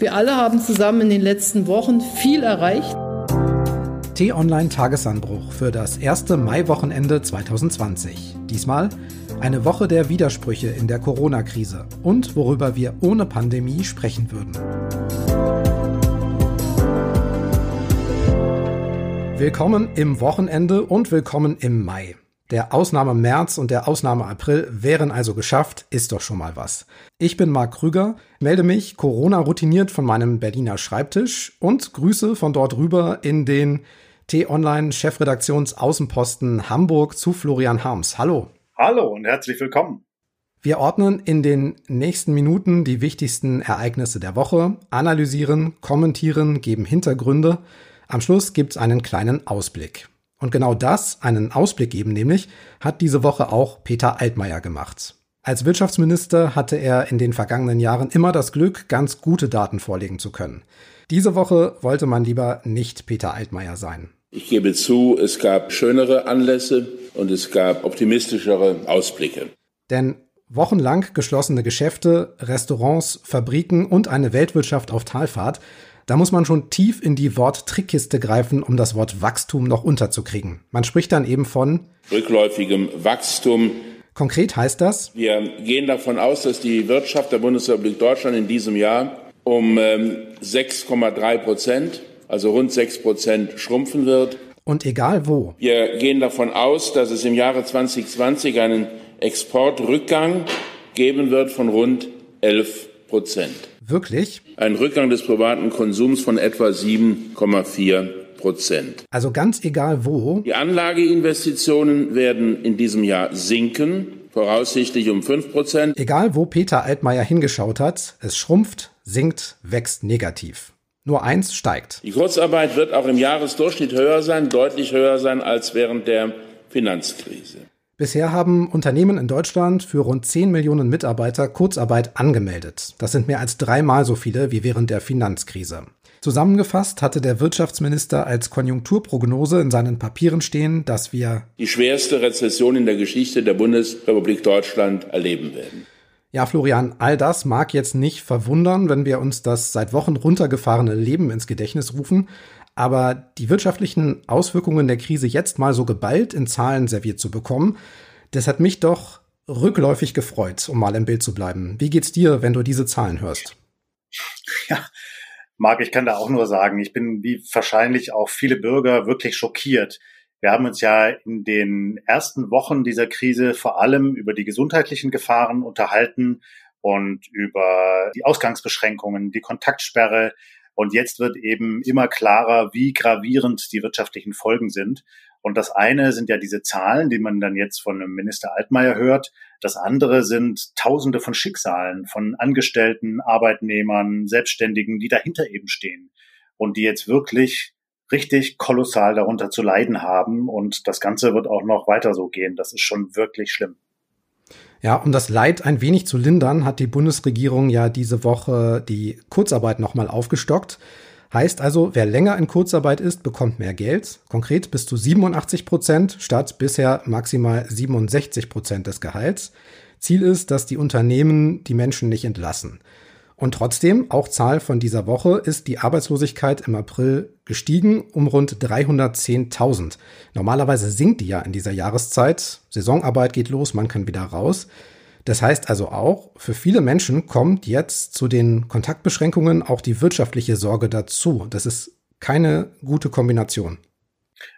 Wir alle haben zusammen in den letzten Wochen viel erreicht. T-Online Tagesanbruch für das erste Maiwochenende 2020. Diesmal eine Woche der Widersprüche in der Corona-Krise und worüber wir ohne Pandemie sprechen würden. Willkommen im Wochenende und willkommen im Mai. Der Ausnahme März und der Ausnahme April wären also geschafft, ist doch schon mal was. Ich bin Marc Krüger, melde mich Corona routiniert von meinem Berliner Schreibtisch und grüße von dort rüber in den T-Online Chefredaktions Außenposten Hamburg zu Florian Harms. Hallo. Hallo und herzlich willkommen. Wir ordnen in den nächsten Minuten die wichtigsten Ereignisse der Woche, analysieren, kommentieren, geben Hintergründe. Am Schluss gibt's einen kleinen Ausblick. Und genau das, einen Ausblick geben nämlich, hat diese Woche auch Peter Altmaier gemacht. Als Wirtschaftsminister hatte er in den vergangenen Jahren immer das Glück, ganz gute Daten vorlegen zu können. Diese Woche wollte man lieber nicht Peter Altmaier sein. Ich gebe zu, es gab schönere Anlässe und es gab optimistischere Ausblicke. Denn wochenlang geschlossene Geschäfte, Restaurants, Fabriken und eine Weltwirtschaft auf Talfahrt da muss man schon tief in die Worttrickkiste greifen, um das Wort Wachstum noch unterzukriegen. Man spricht dann eben von rückläufigem Wachstum. Konkret heißt das? Wir gehen davon aus, dass die Wirtschaft der Bundesrepublik Deutschland in diesem Jahr um 6,3 ähm, Prozent, also rund 6 Prozent schrumpfen wird. Und egal wo. Wir gehen davon aus, dass es im Jahre 2020 einen Exportrückgang geben wird von rund 11 Prozent. Wirklich? Ein Rückgang des privaten Konsums von etwa 7,4 Prozent. Also ganz egal wo. Die Anlageinvestitionen werden in diesem Jahr sinken, voraussichtlich um 5 Prozent. Egal wo Peter Altmaier hingeschaut hat, es schrumpft, sinkt, wächst negativ. Nur eins steigt. Die Kurzarbeit wird auch im Jahresdurchschnitt höher sein, deutlich höher sein als während der Finanzkrise. Bisher haben Unternehmen in Deutschland für rund 10 Millionen Mitarbeiter Kurzarbeit angemeldet. Das sind mehr als dreimal so viele wie während der Finanzkrise. Zusammengefasst hatte der Wirtschaftsminister als Konjunkturprognose in seinen Papieren stehen, dass wir die schwerste Rezession in der Geschichte der Bundesrepublik Deutschland erleben werden. Ja, Florian, all das mag jetzt nicht verwundern, wenn wir uns das seit Wochen runtergefahrene Leben ins Gedächtnis rufen. Aber die wirtschaftlichen Auswirkungen der Krise jetzt mal so geballt in Zahlen serviert zu bekommen, das hat mich doch rückläufig gefreut, um mal im Bild zu bleiben. Wie geht's dir, wenn du diese Zahlen hörst? Ja, Marc, ich kann da auch nur sagen, ich bin wie wahrscheinlich auch viele Bürger wirklich schockiert. Wir haben uns ja in den ersten Wochen dieser Krise vor allem über die gesundheitlichen Gefahren unterhalten und über die Ausgangsbeschränkungen, die Kontaktsperre, und jetzt wird eben immer klarer, wie gravierend die wirtschaftlichen Folgen sind. Und das eine sind ja diese Zahlen, die man dann jetzt von Minister Altmaier hört. Das andere sind Tausende von Schicksalen von Angestellten, Arbeitnehmern, Selbstständigen, die dahinter eben stehen und die jetzt wirklich richtig kolossal darunter zu leiden haben. Und das Ganze wird auch noch weiter so gehen. Das ist schon wirklich schlimm. Ja, um das Leid ein wenig zu lindern, hat die Bundesregierung ja diese Woche die Kurzarbeit nochmal aufgestockt. Heißt also, wer länger in Kurzarbeit ist, bekommt mehr Geld. Konkret bis zu 87 Prozent statt bisher maximal 67 Prozent des Gehalts. Ziel ist, dass die Unternehmen die Menschen nicht entlassen. Und trotzdem, auch Zahl von dieser Woche, ist die Arbeitslosigkeit im April gestiegen um rund 310.000. Normalerweise sinkt die ja in dieser Jahreszeit. Saisonarbeit geht los, man kann wieder raus. Das heißt also auch, für viele Menschen kommt jetzt zu den Kontaktbeschränkungen auch die wirtschaftliche Sorge dazu. Das ist keine gute Kombination.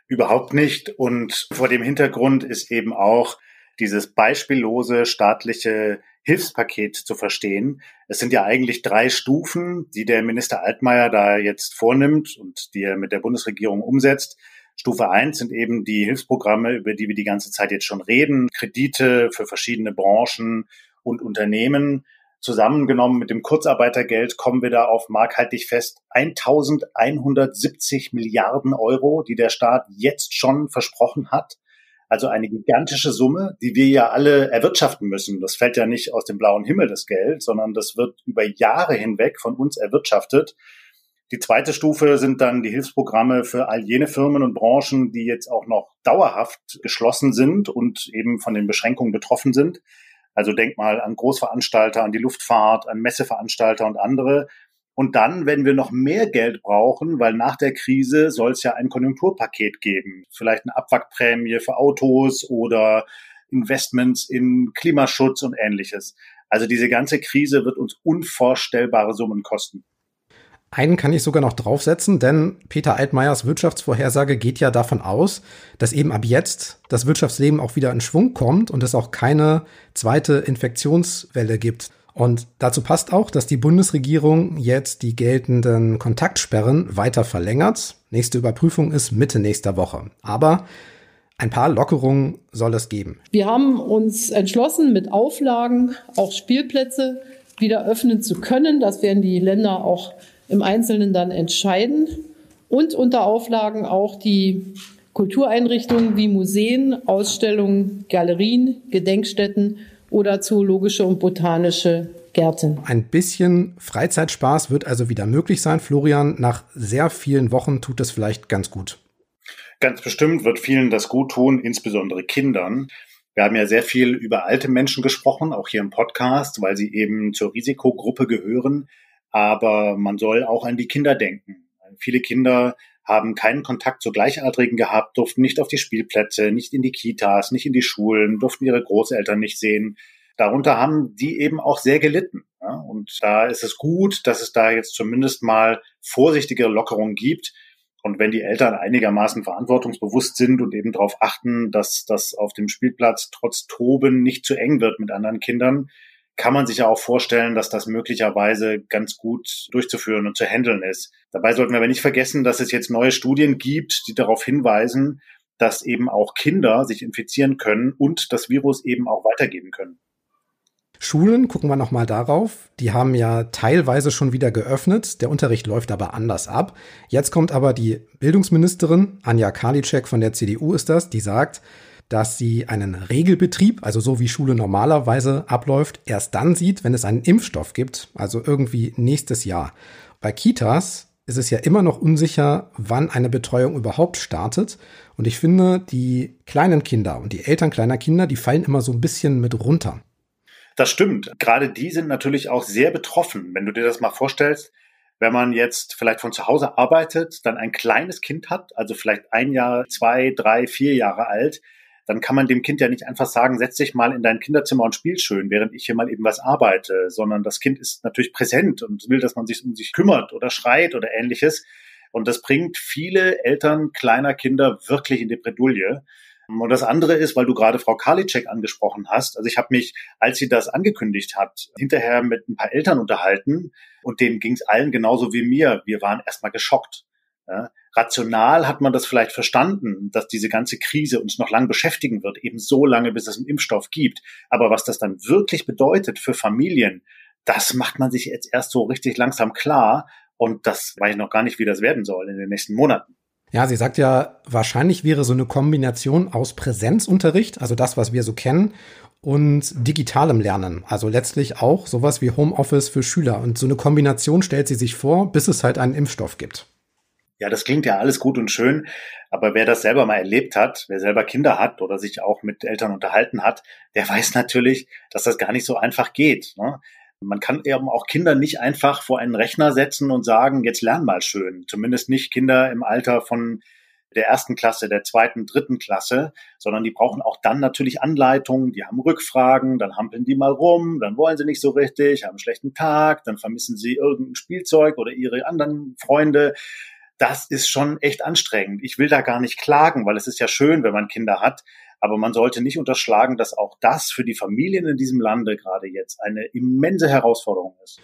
Überhaupt nicht. Und vor dem Hintergrund ist eben auch dieses beispiellose staatliche Hilfspaket zu verstehen. Es sind ja eigentlich drei Stufen, die der Minister Altmaier da jetzt vornimmt und die er mit der Bundesregierung umsetzt. Stufe eins sind eben die Hilfsprogramme, über die wir die ganze Zeit jetzt schon reden, Kredite für verschiedene Branchen und Unternehmen. Zusammengenommen mit dem Kurzarbeitergeld kommen wir da auf markhaltig fest 1170 Milliarden Euro, die der Staat jetzt schon versprochen hat. Also eine gigantische Summe, die wir ja alle erwirtschaften müssen. Das fällt ja nicht aus dem blauen Himmel, das Geld, sondern das wird über Jahre hinweg von uns erwirtschaftet. Die zweite Stufe sind dann die Hilfsprogramme für all jene Firmen und Branchen, die jetzt auch noch dauerhaft geschlossen sind und eben von den Beschränkungen betroffen sind. Also denk mal an Großveranstalter, an die Luftfahrt, an Messeveranstalter und andere. Und dann, wenn wir noch mehr Geld brauchen, weil nach der Krise soll es ja ein Konjunkturpaket geben, vielleicht eine Abwrackprämie für Autos oder Investments in Klimaschutz und ähnliches. Also diese ganze Krise wird uns unvorstellbare Summen kosten. Einen kann ich sogar noch draufsetzen, denn Peter Altmaiers Wirtschaftsvorhersage geht ja davon aus, dass eben ab jetzt das Wirtschaftsleben auch wieder in Schwung kommt und es auch keine zweite Infektionswelle gibt. Und dazu passt auch, dass die Bundesregierung jetzt die geltenden Kontaktsperren weiter verlängert. Nächste Überprüfung ist Mitte nächster Woche. Aber ein paar Lockerungen soll es geben. Wir haben uns entschlossen, mit Auflagen auch Spielplätze wieder öffnen zu können. Das werden die Länder auch im Einzelnen dann entscheiden und unter Auflagen auch die Kultureinrichtungen wie Museen, Ausstellungen, Galerien, Gedenkstätten oder zoologische und botanische Gärten. Ein bisschen Freizeitspaß wird also wieder möglich sein. Florian, nach sehr vielen Wochen tut es vielleicht ganz gut. Ganz bestimmt wird vielen das gut tun, insbesondere Kindern. Wir haben ja sehr viel über alte Menschen gesprochen, auch hier im Podcast, weil sie eben zur Risikogruppe gehören. Aber man soll auch an die Kinder denken. Viele Kinder haben keinen Kontakt zu Gleichaltrigen gehabt, durften nicht auf die Spielplätze, nicht in die Kitas, nicht in die Schulen, durften ihre Großeltern nicht sehen. Darunter haben die eben auch sehr gelitten. Ja? Und da ist es gut, dass es da jetzt zumindest mal vorsichtige Lockerungen gibt. Und wenn die Eltern einigermaßen verantwortungsbewusst sind und eben darauf achten, dass das auf dem Spielplatz trotz Toben nicht zu eng wird mit anderen Kindern, kann man sich ja auch vorstellen, dass das möglicherweise ganz gut durchzuführen und zu handeln ist. Dabei sollten wir aber nicht vergessen, dass es jetzt neue Studien gibt, die darauf hinweisen, dass eben auch Kinder sich infizieren können und das Virus eben auch weitergeben können. Schulen, gucken wir nochmal darauf. Die haben ja teilweise schon wieder geöffnet. Der Unterricht läuft aber anders ab. Jetzt kommt aber die Bildungsministerin, Anja Karliczek von der CDU ist das, die sagt, dass sie einen Regelbetrieb, also so wie Schule normalerweise abläuft, erst dann sieht, wenn es einen Impfstoff gibt, also irgendwie nächstes Jahr. Bei Kitas ist es ja immer noch unsicher, wann eine Betreuung überhaupt startet. Und ich finde, die kleinen Kinder und die Eltern kleiner Kinder, die fallen immer so ein bisschen mit runter. Das stimmt. Gerade die sind natürlich auch sehr betroffen. Wenn du dir das mal vorstellst, wenn man jetzt vielleicht von zu Hause arbeitet, dann ein kleines Kind hat, also vielleicht ein Jahr, zwei, drei, vier Jahre alt, dann kann man dem Kind ja nicht einfach sagen, setz dich mal in dein Kinderzimmer und spiel schön, während ich hier mal eben was arbeite, sondern das Kind ist natürlich präsent und will, dass man sich um sich kümmert oder schreit oder ähnliches. Und das bringt viele Eltern kleiner Kinder wirklich in die Bredouille. Und das andere ist, weil du gerade Frau Karliczek angesprochen hast. Also ich habe mich, als sie das angekündigt hat, hinterher mit ein paar Eltern unterhalten und denen ging es allen genauso wie mir. Wir waren erstmal geschockt. Ja, rational hat man das vielleicht verstanden, dass diese ganze Krise uns noch lang beschäftigen wird, eben so lange, bis es einen Impfstoff gibt. Aber was das dann wirklich bedeutet für Familien, das macht man sich jetzt erst so richtig langsam klar. Und das weiß ich noch gar nicht, wie das werden soll in den nächsten Monaten. Ja, sie sagt ja, wahrscheinlich wäre so eine Kombination aus Präsenzunterricht, also das, was wir so kennen, und digitalem Lernen. Also letztlich auch sowas wie Homeoffice für Schüler. Und so eine Kombination stellt sie sich vor, bis es halt einen Impfstoff gibt. Ja, das klingt ja alles gut und schön, aber wer das selber mal erlebt hat, wer selber Kinder hat oder sich auch mit Eltern unterhalten hat, der weiß natürlich, dass das gar nicht so einfach geht. Ne? Man kann eben auch Kinder nicht einfach vor einen Rechner setzen und sagen, jetzt lern mal schön. Zumindest nicht Kinder im Alter von der ersten Klasse, der zweiten, dritten Klasse, sondern die brauchen auch dann natürlich Anleitungen, die haben Rückfragen, dann hampeln die mal rum, dann wollen sie nicht so richtig, haben einen schlechten Tag, dann vermissen sie irgendein Spielzeug oder ihre anderen Freunde das ist schon echt anstrengend. Ich will da gar nicht klagen, weil es ist ja schön, wenn man Kinder hat. Aber man sollte nicht unterschlagen, dass auch das für die Familien in diesem Lande gerade jetzt eine immense Herausforderung ist.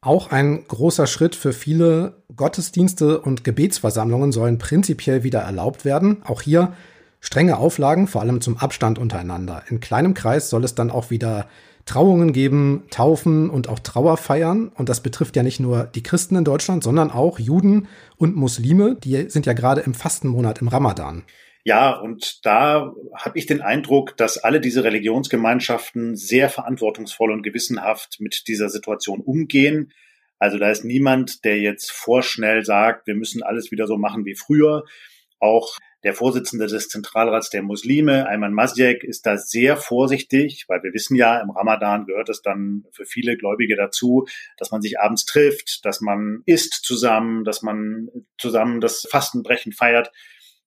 Auch ein großer Schritt für viele Gottesdienste und Gebetsversammlungen sollen prinzipiell wieder erlaubt werden. Auch hier strenge Auflagen, vor allem zum Abstand untereinander. In kleinem Kreis soll es dann auch wieder Trauungen geben, Taufen und auch Trauerfeiern. Und das betrifft ja nicht nur die Christen in Deutschland, sondern auch Juden und Muslime. Die sind ja gerade im Fastenmonat im Ramadan. Ja, und da habe ich den Eindruck, dass alle diese Religionsgemeinschaften sehr verantwortungsvoll und gewissenhaft mit dieser Situation umgehen. Also da ist niemand, der jetzt vorschnell sagt, wir müssen alles wieder so machen wie früher. Auch Der Vorsitzende des Zentralrats der Muslime, Ayman Masjek, ist da sehr vorsichtig, weil wir wissen ja, im Ramadan gehört es dann für viele Gläubige dazu, dass man sich abends trifft, dass man isst zusammen, dass man zusammen das Fastenbrechen feiert.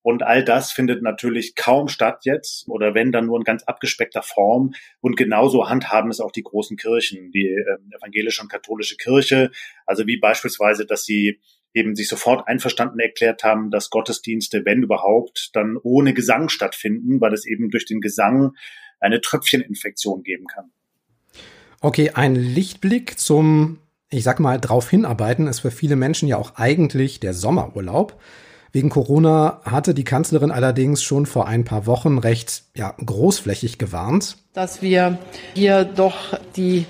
Und all das findet natürlich kaum statt jetzt oder wenn dann nur in ganz abgespeckter Form. Und genauso handhaben es auch die großen Kirchen, die äh, evangelische und katholische Kirche. Also wie beispielsweise, dass sie eben sich sofort einverstanden erklärt haben, dass Gottesdienste, wenn überhaupt, dann ohne Gesang stattfinden, weil es eben durch den Gesang eine Tröpfcheninfektion geben kann. Okay, ein Lichtblick zum, ich sag mal, drauf hinarbeiten ist für viele Menschen ja auch eigentlich der Sommerurlaub. Wegen Corona hatte die Kanzlerin allerdings schon vor ein paar Wochen recht ja, großflächig gewarnt. Dass wir hier doch die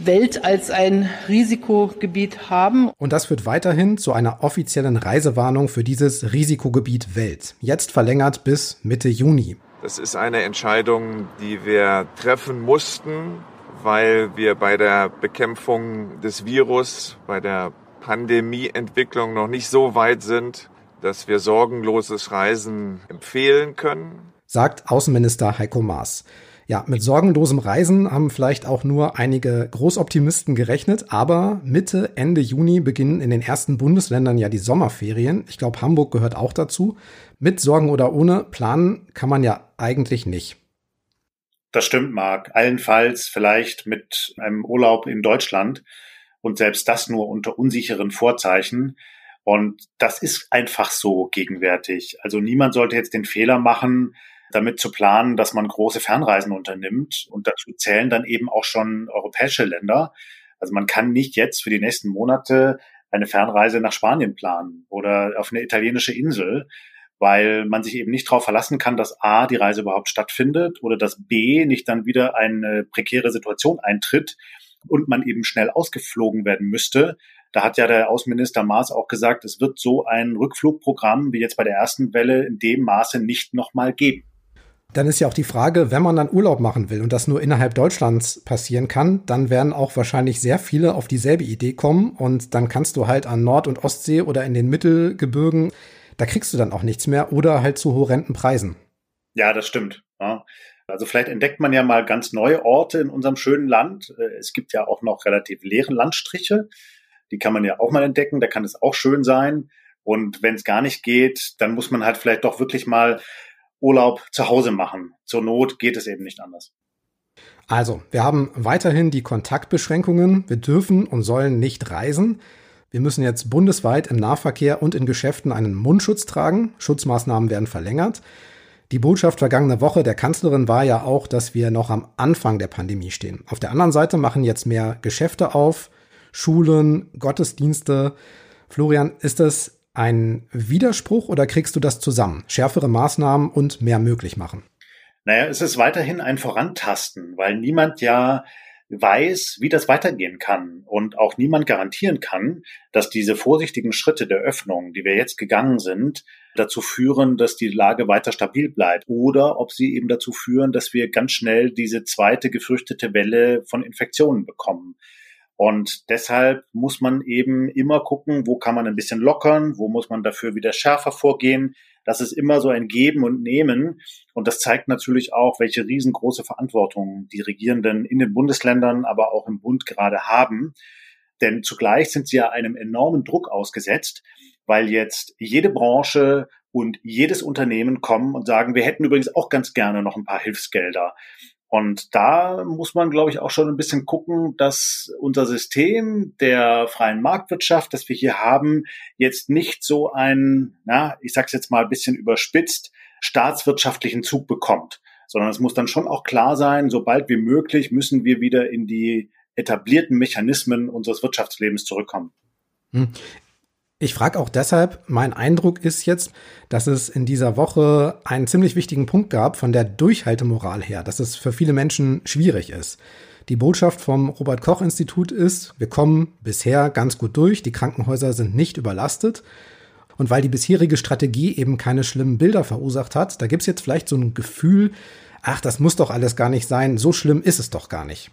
Welt als ein Risikogebiet haben. Und das führt weiterhin zu einer offiziellen Reisewarnung für dieses Risikogebiet Welt. Jetzt verlängert bis Mitte Juni. Das ist eine Entscheidung, die wir treffen mussten, weil wir bei der Bekämpfung des Virus, bei der Pandemieentwicklung noch nicht so weit sind, dass wir sorgenloses Reisen empfehlen können. Sagt Außenminister Heiko Maas. Ja, mit sorgenlosem Reisen haben vielleicht auch nur einige Großoptimisten gerechnet, aber Mitte, Ende Juni beginnen in den ersten Bundesländern ja die Sommerferien. Ich glaube, Hamburg gehört auch dazu. Mit Sorgen oder ohne planen kann man ja eigentlich nicht. Das stimmt, Marc. Allenfalls vielleicht mit einem Urlaub in Deutschland und selbst das nur unter unsicheren Vorzeichen. Und das ist einfach so gegenwärtig. Also niemand sollte jetzt den Fehler machen, damit zu planen, dass man große Fernreisen unternimmt. Und dazu zählen dann eben auch schon europäische Länder. Also man kann nicht jetzt für die nächsten Monate eine Fernreise nach Spanien planen oder auf eine italienische Insel, weil man sich eben nicht darauf verlassen kann, dass A, die Reise überhaupt stattfindet oder dass B, nicht dann wieder eine prekäre Situation eintritt und man eben schnell ausgeflogen werden müsste. Da hat ja der Außenminister Maas auch gesagt, es wird so ein Rückflugprogramm wie jetzt bei der ersten Welle in dem Maße nicht nochmal geben. Dann ist ja auch die Frage, wenn man dann Urlaub machen will und das nur innerhalb Deutschlands passieren kann, dann werden auch wahrscheinlich sehr viele auf dieselbe Idee kommen und dann kannst du halt an Nord- und Ostsee oder in den Mittelgebirgen, da kriegst du dann auch nichts mehr oder halt zu horrenden Preisen. Ja, das stimmt. Ja. Also vielleicht entdeckt man ja mal ganz neue Orte in unserem schönen Land. Äh, es gibt ja auch noch relativ leere Landstriche. Die kann man ja auch mal entdecken. Da kann es auch schön sein. Und wenn es gar nicht geht, dann muss man halt vielleicht doch wirklich mal Urlaub zu Hause machen. Zur Not geht es eben nicht anders. Also, wir haben weiterhin die Kontaktbeschränkungen. Wir dürfen und sollen nicht reisen. Wir müssen jetzt bundesweit im Nahverkehr und in Geschäften einen Mundschutz tragen. Schutzmaßnahmen werden verlängert. Die Botschaft vergangene Woche der Kanzlerin war ja auch, dass wir noch am Anfang der Pandemie stehen. Auf der anderen Seite machen jetzt mehr Geschäfte auf, Schulen, Gottesdienste. Florian, ist das ein Widerspruch oder kriegst du das zusammen? Schärfere Maßnahmen und mehr möglich machen? Naja, es ist weiterhin ein Vorantasten, weil niemand ja weiß, wie das weitergehen kann und auch niemand garantieren kann, dass diese vorsichtigen Schritte der Öffnung, die wir jetzt gegangen sind, dazu führen, dass die Lage weiter stabil bleibt oder ob sie eben dazu führen, dass wir ganz schnell diese zweite gefürchtete Welle von Infektionen bekommen. Und deshalb muss man eben immer gucken, wo kann man ein bisschen lockern, wo muss man dafür wieder schärfer vorgehen. Das ist immer so ein Geben und Nehmen. Und das zeigt natürlich auch, welche riesengroße Verantwortung die Regierenden in den Bundesländern, aber auch im Bund gerade haben. Denn zugleich sind sie ja einem enormen Druck ausgesetzt, weil jetzt jede Branche und jedes Unternehmen kommen und sagen, wir hätten übrigens auch ganz gerne noch ein paar Hilfsgelder. Und da muss man, glaube ich, auch schon ein bisschen gucken, dass unser System der freien Marktwirtschaft, das wir hier haben, jetzt nicht so einen, na, ich sage es jetzt mal ein bisschen überspitzt, staatswirtschaftlichen Zug bekommt, sondern es muss dann schon auch klar sein, sobald wie möglich müssen wir wieder in die etablierten Mechanismen unseres Wirtschaftslebens zurückkommen. Ich frage auch deshalb, mein Eindruck ist jetzt, dass es in dieser Woche einen ziemlich wichtigen Punkt gab von der Durchhaltemoral her, dass es für viele Menschen schwierig ist. Die Botschaft vom Robert Koch Institut ist, wir kommen bisher ganz gut durch, die Krankenhäuser sind nicht überlastet. Und weil die bisherige Strategie eben keine schlimmen Bilder verursacht hat, da gibt's jetzt vielleicht so ein Gefühl, ach, das muss doch alles gar nicht sein, so schlimm ist es doch gar nicht.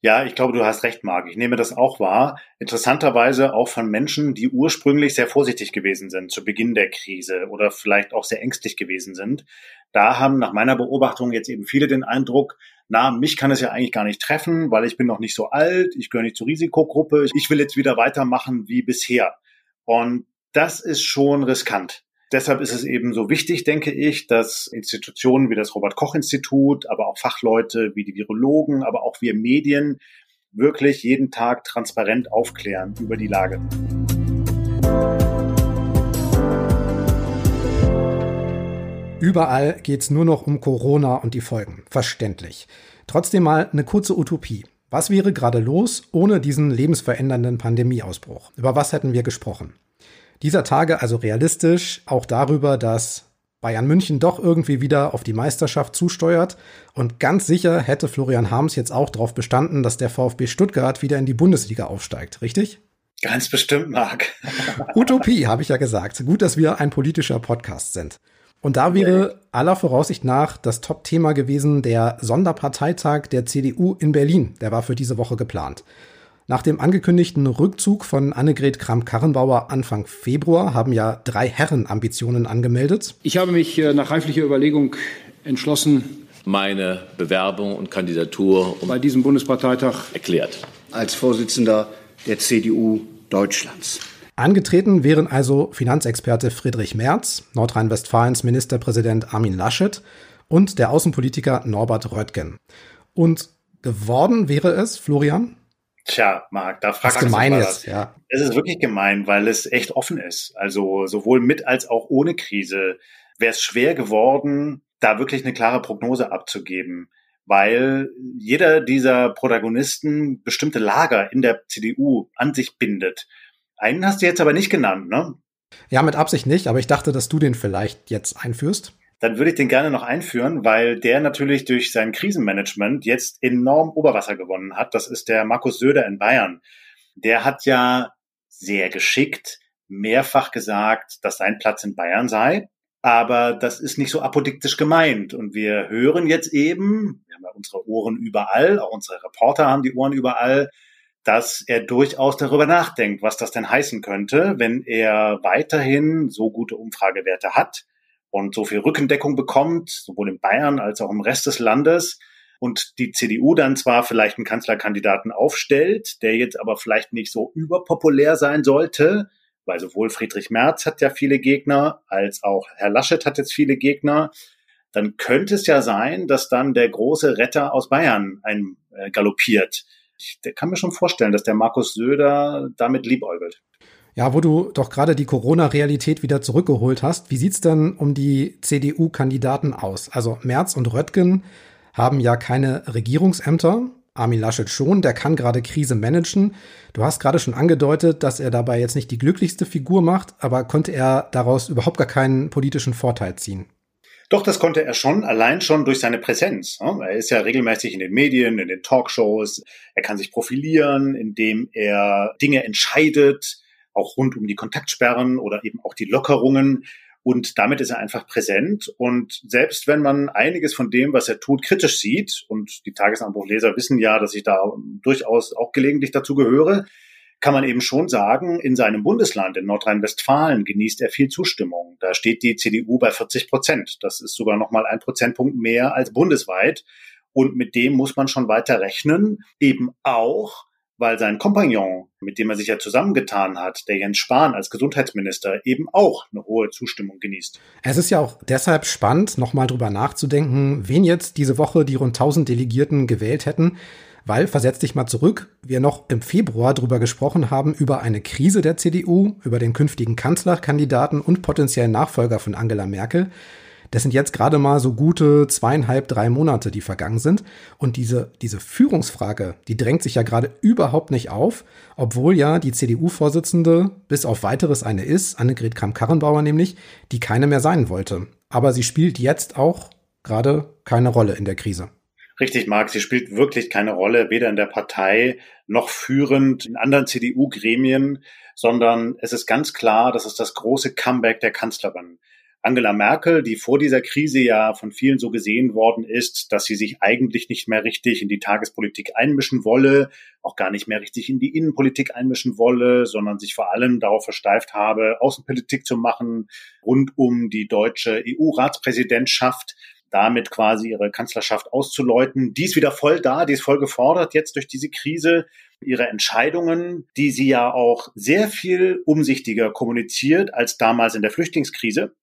Ja, ich glaube, du hast recht, Marc. Ich nehme das auch wahr. Interessanterweise auch von Menschen, die ursprünglich sehr vorsichtig gewesen sind zu Beginn der Krise oder vielleicht auch sehr ängstlich gewesen sind. Da haben nach meiner Beobachtung jetzt eben viele den Eindruck, na, mich kann es ja eigentlich gar nicht treffen, weil ich bin noch nicht so alt, ich gehöre nicht zur Risikogruppe, ich will jetzt wieder weitermachen wie bisher. Und das ist schon riskant. Deshalb ist es eben so wichtig, denke ich, dass Institutionen wie das Robert Koch Institut, aber auch Fachleute wie die Virologen, aber auch wir Medien wirklich jeden Tag transparent aufklären über die Lage. Überall geht es nur noch um Corona und die Folgen. Verständlich. Trotzdem mal eine kurze Utopie. Was wäre gerade los ohne diesen lebensverändernden Pandemieausbruch? Über was hätten wir gesprochen? Dieser Tage also realistisch auch darüber, dass Bayern München doch irgendwie wieder auf die Meisterschaft zusteuert. Und ganz sicher hätte Florian Harms jetzt auch darauf bestanden, dass der VfB Stuttgart wieder in die Bundesliga aufsteigt, richtig? Ganz bestimmt, Marc. Utopie, habe ich ja gesagt. Gut, dass wir ein politischer Podcast sind. Und da wäre aller Voraussicht nach das Top-Thema gewesen der Sonderparteitag der CDU in Berlin. Der war für diese Woche geplant. Nach dem angekündigten Rückzug von Annegret Kramp-Karrenbauer Anfang Februar haben ja drei Herren Ambitionen angemeldet. Ich habe mich äh, nach reiflicher Überlegung entschlossen, meine Bewerbung und Kandidatur um bei diesem Bundesparteitag erklärt. Als Vorsitzender der CDU Deutschlands. Angetreten wären also Finanzexperte Friedrich Merz, Nordrhein-Westfalens Ministerpräsident Armin Laschet und der Außenpolitiker Norbert Röttgen. Und geworden wäre es, Florian, Tja, Marc, da fragst du gemein jetzt, ja. Es ist wirklich gemein, weil es echt offen ist. Also sowohl mit als auch ohne Krise wäre es schwer geworden, da wirklich eine klare Prognose abzugeben, weil jeder dieser Protagonisten bestimmte Lager in der CDU an sich bindet. Einen hast du jetzt aber nicht genannt, ne? Ja, mit Absicht nicht, aber ich dachte, dass du den vielleicht jetzt einführst dann würde ich den gerne noch einführen, weil der natürlich durch sein Krisenmanagement jetzt enorm Oberwasser gewonnen hat. Das ist der Markus Söder in Bayern. Der hat ja sehr geschickt mehrfach gesagt, dass sein Platz in Bayern sei. Aber das ist nicht so apodiktisch gemeint. Und wir hören jetzt eben, wir haben ja unsere Ohren überall, auch unsere Reporter haben die Ohren überall, dass er durchaus darüber nachdenkt, was das denn heißen könnte, wenn er weiterhin so gute Umfragewerte hat und so viel Rückendeckung bekommt, sowohl in Bayern als auch im Rest des Landes, und die CDU dann zwar vielleicht einen Kanzlerkandidaten aufstellt, der jetzt aber vielleicht nicht so überpopulär sein sollte, weil sowohl Friedrich Merz hat ja viele Gegner, als auch Herr Laschet hat jetzt viele Gegner, dann könnte es ja sein, dass dann der große Retter aus Bayern ein äh, galoppiert. Ich kann mir schon vorstellen, dass der Markus Söder damit liebäugelt. Ja, wo du doch gerade die Corona-Realität wieder zurückgeholt hast, wie sieht's denn um die CDU-Kandidaten aus? Also Merz und Röttgen haben ja keine Regierungsämter. Armin Laschet schon, der kann gerade Krise managen. Du hast gerade schon angedeutet, dass er dabei jetzt nicht die glücklichste Figur macht, aber konnte er daraus überhaupt gar keinen politischen Vorteil ziehen? Doch, das konnte er schon, allein schon durch seine Präsenz. Er ist ja regelmäßig in den Medien, in den Talkshows. Er kann sich profilieren, indem er Dinge entscheidet, auch rund um die Kontaktsperren oder eben auch die Lockerungen. Und damit ist er einfach präsent. Und selbst wenn man einiges von dem, was er tut, kritisch sieht, und die Tagesanbruchleser wissen ja, dass ich da durchaus auch gelegentlich dazu gehöre, kann man eben schon sagen, in seinem Bundesland, in Nordrhein-Westfalen, genießt er viel Zustimmung. Da steht die CDU bei 40 Prozent. Das ist sogar noch mal ein Prozentpunkt mehr als bundesweit. Und mit dem muss man schon weiter rechnen. Eben auch, weil sein Kompagnon, mit dem er sich ja zusammengetan hat, der Jens Spahn als Gesundheitsminister, eben auch eine hohe Zustimmung genießt. Es ist ja auch deshalb spannend, nochmal drüber nachzudenken, wen jetzt diese Woche die rund 1000 Delegierten gewählt hätten, weil, versetz dich mal zurück, wir noch im Februar drüber gesprochen haben, über eine Krise der CDU, über den künftigen Kanzlerkandidaten und potenziellen Nachfolger von Angela Merkel. Das sind jetzt gerade mal so gute zweieinhalb, drei Monate, die vergangen sind. Und diese, diese Führungsfrage, die drängt sich ja gerade überhaupt nicht auf, obwohl ja die CDU-Vorsitzende bis auf weiteres eine ist, Annegret Kramp-Karrenbauer nämlich, die keine mehr sein wollte. Aber sie spielt jetzt auch gerade keine Rolle in der Krise. Richtig, Marc, sie spielt wirklich keine Rolle, weder in der Partei noch führend in anderen CDU-Gremien, sondern es ist ganz klar, das ist das große Comeback der Kanzlerin. Angela Merkel, die vor dieser Krise ja von vielen so gesehen worden ist, dass sie sich eigentlich nicht mehr richtig in die Tagespolitik einmischen wolle, auch gar nicht mehr richtig in die Innenpolitik einmischen wolle, sondern sich vor allem darauf versteift habe, Außenpolitik zu machen rund um die deutsche EU-Ratspräsidentschaft damit quasi ihre Kanzlerschaft auszuläuten. Die ist wieder voll da, die ist voll gefordert jetzt durch diese Krise. Ihre Entscheidungen, die sie ja auch sehr viel umsichtiger kommuniziert als damals in der Flüchtlingskrise,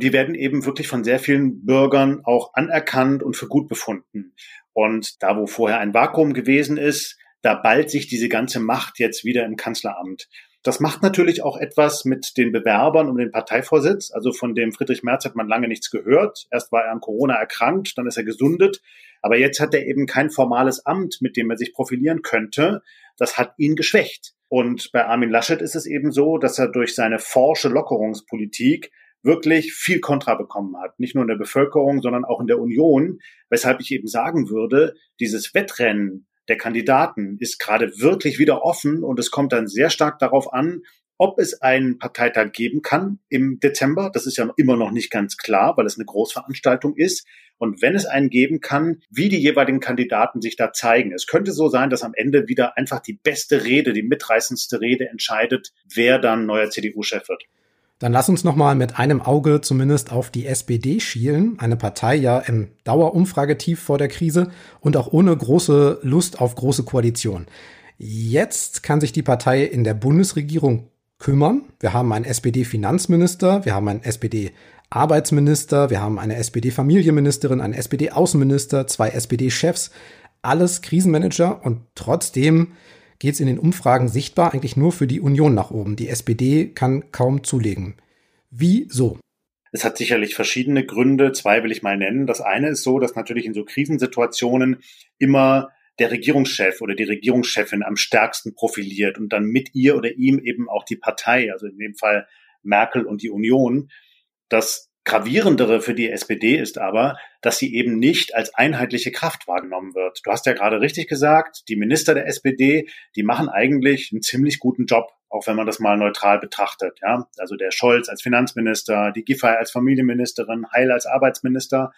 die werden eben wirklich von sehr vielen Bürgern auch anerkannt und für gut befunden. Und da, wo vorher ein Vakuum gewesen ist, da ballt sich diese ganze Macht jetzt wieder im Kanzleramt. Das macht natürlich auch etwas mit den Bewerbern um den Parteivorsitz. Also von dem Friedrich Merz hat man lange nichts gehört. Erst war er an Corona erkrankt, dann ist er gesundet. Aber jetzt hat er eben kein formales Amt, mit dem er sich profilieren könnte. Das hat ihn geschwächt. Und bei Armin Laschet ist es eben so, dass er durch seine forsche Lockerungspolitik wirklich viel Kontra bekommen hat. Nicht nur in der Bevölkerung, sondern auch in der Union. Weshalb ich eben sagen würde, dieses Wettrennen der Kandidaten ist gerade wirklich wieder offen und es kommt dann sehr stark darauf an, ob es einen Parteitag geben kann im Dezember. Das ist ja immer noch nicht ganz klar, weil es eine Großveranstaltung ist. Und wenn es einen geben kann, wie die jeweiligen Kandidaten sich da zeigen. Es könnte so sein, dass am Ende wieder einfach die beste Rede, die mitreißendste Rede entscheidet, wer dann neuer CDU-Chef wird. Dann lass uns noch mal mit einem Auge zumindest auf die SPD schielen, eine Partei ja im Dauerumfragetief vor der Krise und auch ohne große Lust auf große Koalition. Jetzt kann sich die Partei in der Bundesregierung kümmern. Wir haben einen SPD-Finanzminister, wir haben einen SPD-Arbeitsminister, wir haben eine SPD-Familienministerin, einen SPD-Außenminister, zwei SPD-Chefs, alles Krisenmanager und trotzdem geht es in den Umfragen sichtbar eigentlich nur für die Union nach oben. Die SPD kann kaum zulegen. Wieso? Es hat sicherlich verschiedene Gründe. Zwei will ich mal nennen. Das eine ist so, dass natürlich in so Krisensituationen immer der Regierungschef oder die Regierungschefin am stärksten profiliert und dann mit ihr oder ihm eben auch die Partei, also in dem Fall Merkel und die Union. Das Gravierendere für die SPD ist aber, dass sie eben nicht als einheitliche Kraft wahrgenommen wird. Du hast ja gerade richtig gesagt, die Minister der SPD, die machen eigentlich einen ziemlich guten Job, auch wenn man das mal neutral betrachtet. Ja? Also der Scholz als Finanzminister, die Giffey als Familienministerin, Heil als Arbeitsminister.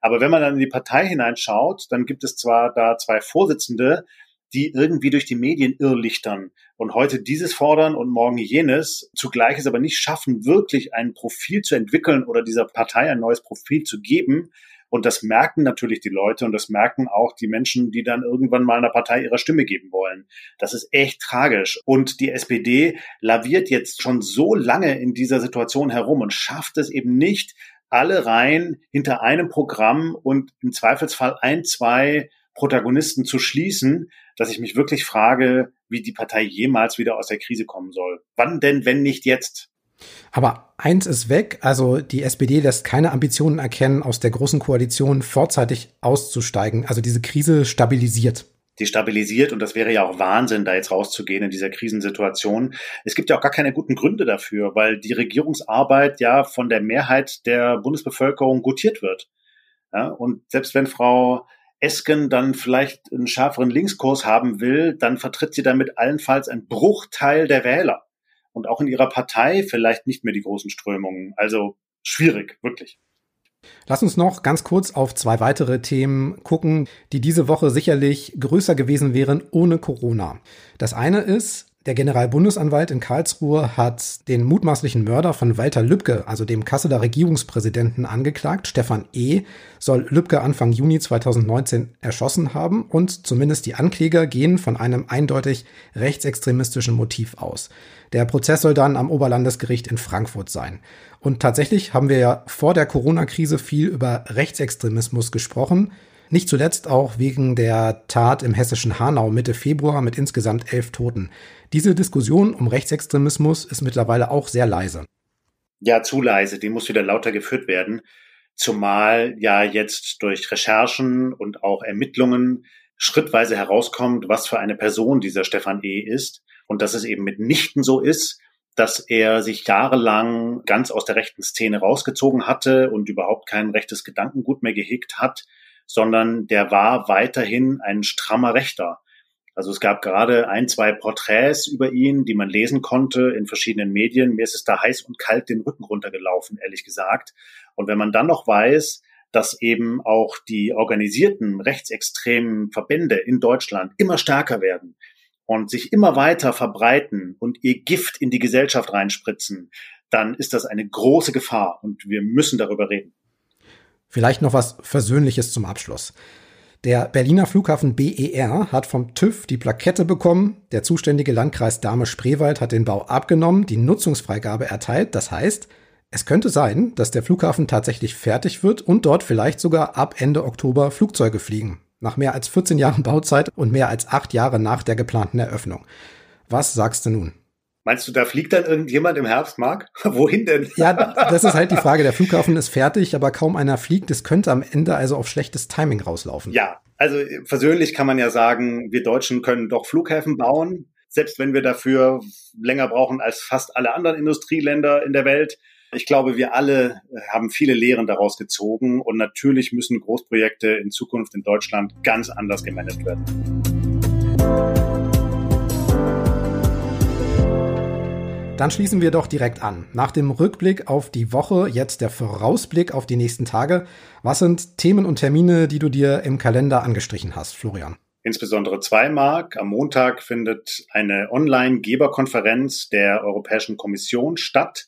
Aber wenn man dann in die Partei hineinschaut, dann gibt es zwar da zwei Vorsitzende, die irgendwie durch die Medien irrlichtern und heute dieses fordern und morgen jenes, zugleich es aber nicht schaffen, wirklich ein Profil zu entwickeln oder dieser Partei ein neues Profil zu geben. Und das merken natürlich die Leute und das merken auch die Menschen, die dann irgendwann mal einer Partei ihre Stimme geben wollen. Das ist echt tragisch. Und die SPD laviert jetzt schon so lange in dieser Situation herum und schafft es eben nicht, alle Reihen hinter einem Programm und im Zweifelsfall ein, zwei Protagonisten zu schließen, dass ich mich wirklich frage, wie die Partei jemals wieder aus der Krise kommen soll. Wann denn, wenn nicht jetzt? Aber eins ist weg, also die SPD lässt keine Ambitionen erkennen, aus der großen Koalition vorzeitig auszusteigen. Also diese Krise stabilisiert. Die stabilisiert und das wäre ja auch Wahnsinn, da jetzt rauszugehen in dieser Krisensituation. Es gibt ja auch gar keine guten Gründe dafür, weil die Regierungsarbeit ja von der Mehrheit der Bundesbevölkerung gutiert wird. Ja, und selbst wenn Frau Esken dann vielleicht einen schärferen Linkskurs haben will, dann vertritt sie damit allenfalls ein Bruchteil der Wähler. Und auch in ihrer Partei vielleicht nicht mehr die großen Strömungen. Also schwierig, wirklich. Lass uns noch ganz kurz auf zwei weitere Themen gucken, die diese Woche sicherlich größer gewesen wären ohne Corona. Das eine ist, der Generalbundesanwalt in Karlsruhe hat den mutmaßlichen Mörder von Walter Lübcke, also dem Kasseler Regierungspräsidenten, angeklagt. Stefan E. soll Lübcke Anfang Juni 2019 erschossen haben und zumindest die Ankläger gehen von einem eindeutig rechtsextremistischen Motiv aus. Der Prozess soll dann am Oberlandesgericht in Frankfurt sein. Und tatsächlich haben wir ja vor der Corona-Krise viel über Rechtsextremismus gesprochen. Nicht zuletzt auch wegen der Tat im hessischen Hanau Mitte Februar mit insgesamt elf Toten. Diese Diskussion um Rechtsextremismus ist mittlerweile auch sehr leise. Ja, zu leise. Die muss wieder lauter geführt werden. Zumal ja jetzt durch Recherchen und auch Ermittlungen schrittweise herauskommt, was für eine Person dieser Stefan E. ist. Und dass es eben mitnichten so ist, dass er sich jahrelang ganz aus der rechten Szene rausgezogen hatte und überhaupt kein rechtes Gedankengut mehr gehegt hat, sondern der war weiterhin ein strammer Rechter. Also es gab gerade ein, zwei Porträts über ihn, die man lesen konnte in verschiedenen Medien. Mir ist es da heiß und kalt den Rücken runtergelaufen, ehrlich gesagt. Und wenn man dann noch weiß, dass eben auch die organisierten rechtsextremen Verbände in Deutschland immer stärker werden und sich immer weiter verbreiten und ihr Gift in die Gesellschaft reinspritzen, dann ist das eine große Gefahr und wir müssen darüber reden. Vielleicht noch was Versöhnliches zum Abschluss. Der Berliner Flughafen BER hat vom TÜV die Plakette bekommen. Der zuständige Landkreis Dahme-Spreewald hat den Bau abgenommen, die Nutzungsfreigabe erteilt. Das heißt, es könnte sein, dass der Flughafen tatsächlich fertig wird und dort vielleicht sogar ab Ende Oktober Flugzeuge fliegen. Nach mehr als 14 Jahren Bauzeit und mehr als acht Jahre nach der geplanten Eröffnung. Was sagst du nun? Meinst du, da fliegt dann irgendjemand im Herbst, Marc? Wohin denn? Ja, das ist halt die Frage. Der Flughafen ist fertig, aber kaum einer fliegt. Es könnte am Ende also auf schlechtes Timing rauslaufen. Ja, also persönlich kann man ja sagen, wir Deutschen können doch Flughäfen bauen, selbst wenn wir dafür länger brauchen als fast alle anderen Industrieländer in der Welt. Ich glaube, wir alle haben viele Lehren daraus gezogen und natürlich müssen Großprojekte in Zukunft in Deutschland ganz anders gemanagt werden. Dann schließen wir doch direkt an. Nach dem Rückblick auf die Woche, jetzt der Vorausblick auf die nächsten Tage. Was sind Themen und Termine, die du dir im Kalender angestrichen hast, Florian? Insbesondere zwei Mark. Am Montag findet eine Online-Geberkonferenz der Europäischen Kommission statt.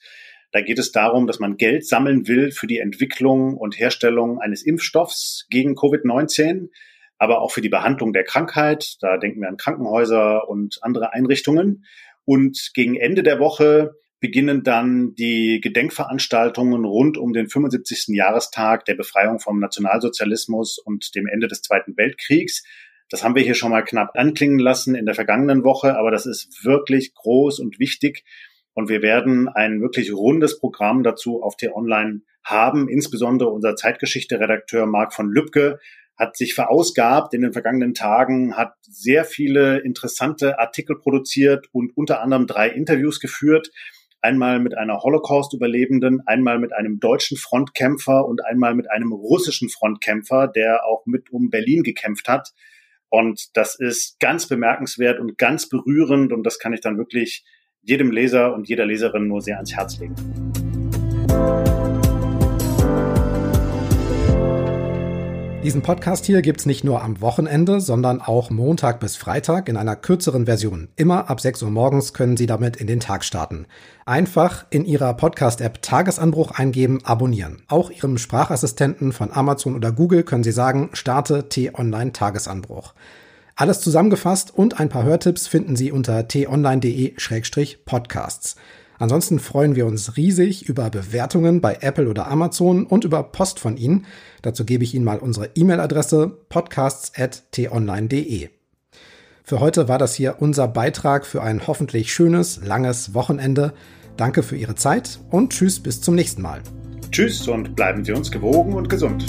Da geht es darum, dass man Geld sammeln will für die Entwicklung und Herstellung eines Impfstoffs gegen Covid-19, aber auch für die Behandlung der Krankheit. Da denken wir an Krankenhäuser und andere Einrichtungen. Und gegen Ende der Woche beginnen dann die Gedenkveranstaltungen rund um den 75. Jahrestag der Befreiung vom Nationalsozialismus und dem Ende des Zweiten Weltkriegs. Das haben wir hier schon mal knapp anklingen lassen in der vergangenen Woche, aber das ist wirklich groß und wichtig. Und wir werden ein wirklich rundes Programm dazu auf T-Online haben. Insbesondere unser Zeitgeschichte-Redakteur Marc von Lübcke hat sich verausgabt in den vergangenen Tagen, hat sehr viele interessante Artikel produziert und unter anderem drei Interviews geführt. Einmal mit einer Holocaust-Überlebenden, einmal mit einem deutschen Frontkämpfer und einmal mit einem russischen Frontkämpfer, der auch mit um Berlin gekämpft hat. Und das ist ganz bemerkenswert und ganz berührend und das kann ich dann wirklich jedem Leser und jeder Leserin nur sehr ans Herz legen. Diesen Podcast hier gibt's nicht nur am Wochenende, sondern auch Montag bis Freitag in einer kürzeren Version. Immer ab 6 Uhr morgens können Sie damit in den Tag starten. Einfach in Ihrer Podcast-App Tagesanbruch eingeben, abonnieren. Auch Ihrem Sprachassistenten von Amazon oder Google können Sie sagen, starte T-Online Tagesanbruch. Alles zusammengefasst und ein paar Hörtipps finden Sie unter t-online.de-podcasts. Ansonsten freuen wir uns riesig über Bewertungen bei Apple oder Amazon und über Post von Ihnen. Dazu gebe ich Ihnen mal unsere E-Mail-Adresse podcasts.tonline.de. Für heute war das hier unser Beitrag für ein hoffentlich schönes, langes Wochenende. Danke für Ihre Zeit und tschüss bis zum nächsten Mal. Tschüss und bleiben Sie uns gewogen und gesund.